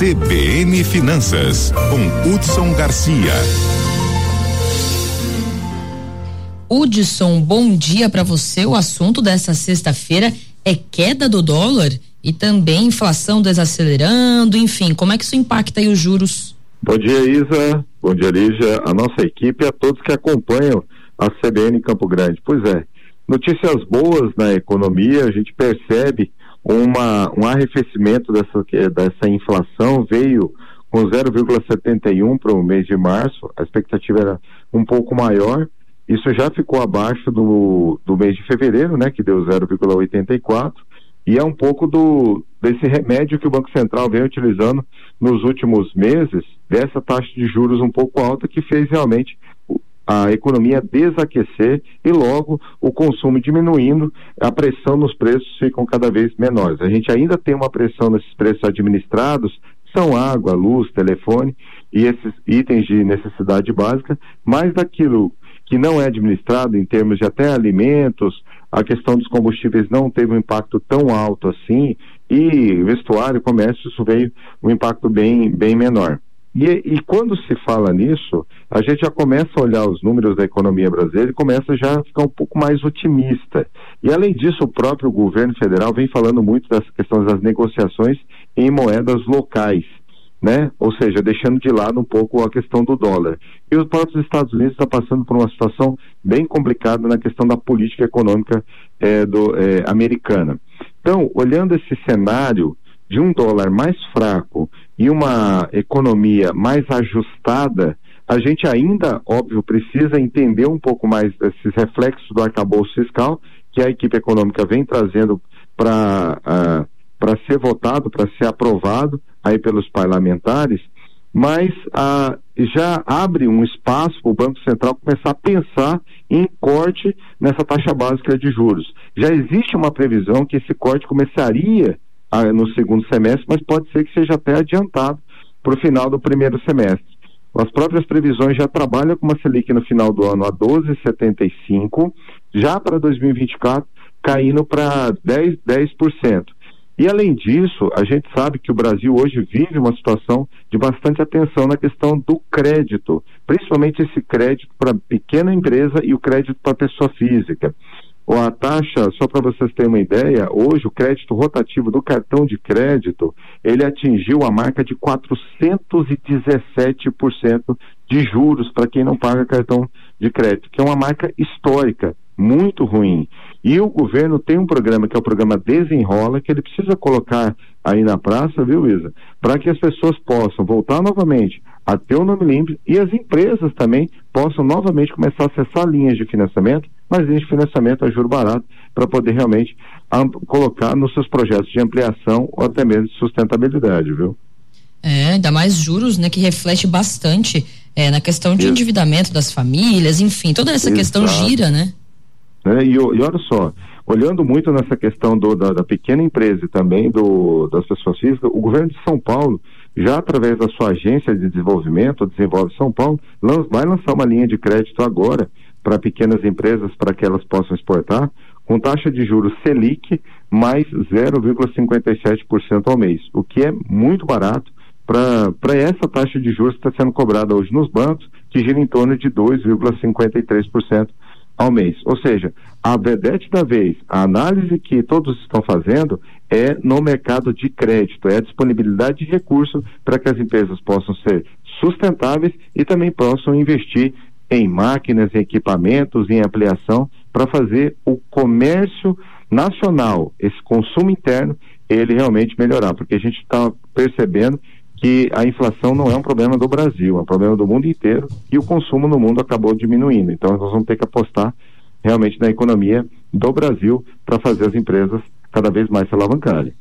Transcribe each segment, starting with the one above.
CBN Finanças, com Hudson Garcia. Hudson, bom dia para você. O assunto dessa sexta-feira é queda do dólar e também inflação desacelerando, enfim, como é que isso impacta aí os juros? Bom dia, Isa. Bom dia, Lígia, a nossa equipe e a todos que acompanham a CBN Campo Grande. Pois é, notícias boas na economia, a gente percebe uma, um arrefecimento dessa, dessa inflação, veio com 0,71 para o mês de março, a expectativa era um pouco maior, isso já ficou abaixo do, do mês de fevereiro, né, que deu 0,84, e é um pouco do desse remédio que o Banco Central vem utilizando nos últimos meses, dessa taxa de juros um pouco alta que fez realmente a economia desaquecer e logo o consumo diminuindo, a pressão nos preços ficam cada vez menores. A gente ainda tem uma pressão nesses preços administrados, são água, luz, telefone e esses itens de necessidade básica, mas daquilo que não é administrado em termos de até alimentos, a questão dos combustíveis não teve um impacto tão alto assim, e vestuário, comércio, isso veio um impacto bem, bem menor. E, e, quando se fala nisso, a gente já começa a olhar os números da economia brasileira e começa já a ficar um pouco mais otimista. E além disso, o próprio governo federal vem falando muito dessa questão das negociações em moedas locais né? Ou seja, deixando de lado um pouco a questão do dólar. E os próprios Estados Unidos estão tá passando por uma situação bem complicada na questão da política econômica é, do, é, americana. Então, olhando esse cenário de um dólar mais fraco e uma economia mais ajustada, a gente ainda, óbvio, precisa entender um pouco mais desses reflexos do arcabouço fiscal que a equipe econômica vem trazendo para uh, ah, para ser votado, para ser aprovado aí pelos parlamentares, mas ah, já abre um espaço para o Banco Central começar a pensar em corte nessa taxa básica de juros. Já existe uma previsão que esse corte começaria no segundo semestre, mas pode ser que seja até adiantado para o final do primeiro semestre. As próprias previsões já trabalham com uma Selic no final do ano a 12,75, já para 2024 caindo para 10%. 10%. E além disso, a gente sabe que o Brasil hoje vive uma situação de bastante atenção na questão do crédito, principalmente esse crédito para pequena empresa e o crédito para pessoa física. A taxa, só para vocês terem uma ideia, hoje o crédito rotativo do cartão de crédito, ele atingiu a marca de 417% de juros para quem não paga cartão de crédito, que é uma marca histórica muito ruim. E o governo tem um programa que é o programa Desenrola, que ele precisa colocar aí na praça, viu, Isa? Para que as pessoas possam voltar novamente a ter o nome limpo e as empresas também possam novamente começar a acessar linhas de financiamento, mas de financiamento a juro barato, para poder realmente colocar nos seus projetos de ampliação ou até mesmo de sustentabilidade, viu? É, ainda mais juros, né, que reflete bastante é, na questão de Isso. endividamento das famílias, enfim, toda essa Exato. questão gira, né? Né? E, e, olha só, olhando muito nessa questão do, da, da, pequena empresa e também do, das pessoas físicas, o governo de São Paulo, já através da sua agência de desenvolvimento, Desenvolve São Paulo, lan, vai lançar uma linha de crédito agora para pequenas empresas para que elas possam exportar, com taxa de juros Selic mais 0,57% ao mês, o que é muito barato para essa taxa de juros que está sendo cobrada hoje nos bancos, que gira em torno de 2,53% ao mês. Ou seja, a vedete da vez, a análise que todos estão fazendo é no mercado de crédito, é a disponibilidade de recursos para que as empresas possam ser sustentáveis e também possam investir em máquinas, em equipamentos, em ampliação para fazer o comércio nacional, esse consumo interno, ele realmente melhorar, porque a gente está percebendo que a inflação não é um problema do Brasil, é um problema do mundo inteiro e o consumo no mundo acabou diminuindo. Então nós vamos ter que apostar realmente na economia do Brasil para fazer as empresas cada vez mais se alavancarem.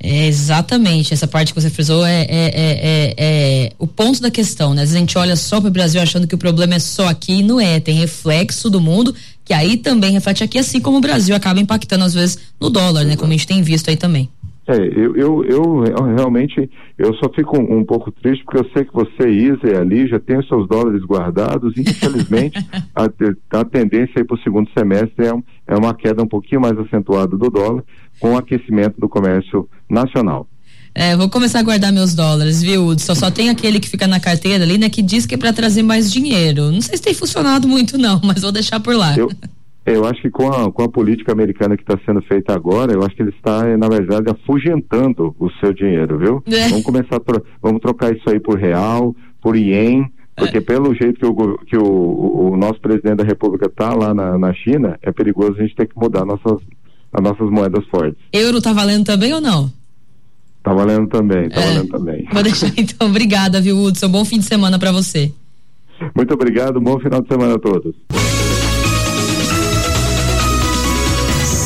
É exatamente, essa parte que você frisou é, é, é, é, o ponto da questão, né? Às vezes a gente olha só para o Brasil achando que o problema é só aqui e não é, tem reflexo do mundo que aí também reflete aqui, assim como o Brasil acaba impactando às vezes no dólar, né? Como a gente tem visto aí também. É, eu, eu, eu, realmente eu só fico um, um, pouco triste porque eu sei que você, Isa e ali já tem os seus dólares guardados e infelizmente a, a tendência para o segundo semestre é, um, é uma queda um pouquinho mais acentuada do dólar com o aquecimento do comércio nacional. É, vou começar a guardar meus dólares, viu, Hudson? Só tem aquele que fica na carteira ali, né, que diz que é para trazer mais dinheiro. Não sei se tem funcionado muito, não, mas vou deixar por lá. Eu, eu acho que com a, com a política americana que está sendo feita agora, eu acho que ele está, na verdade, afugentando o seu dinheiro, viu? É. Vamos começar a tro vamos trocar isso aí por real, por ien, porque pelo jeito que, o, que o, o, nosso presidente da República está lá na, na China, é perigoso a gente ter que mudar nossas, as nossas moedas fortes. Euro tá valendo também ou não? Tá valendo também, tá é. valendo também. Vou deixar então. Obrigada, viu, Hudson? Bom fim de semana para você. Muito obrigado, bom final de semana a todos.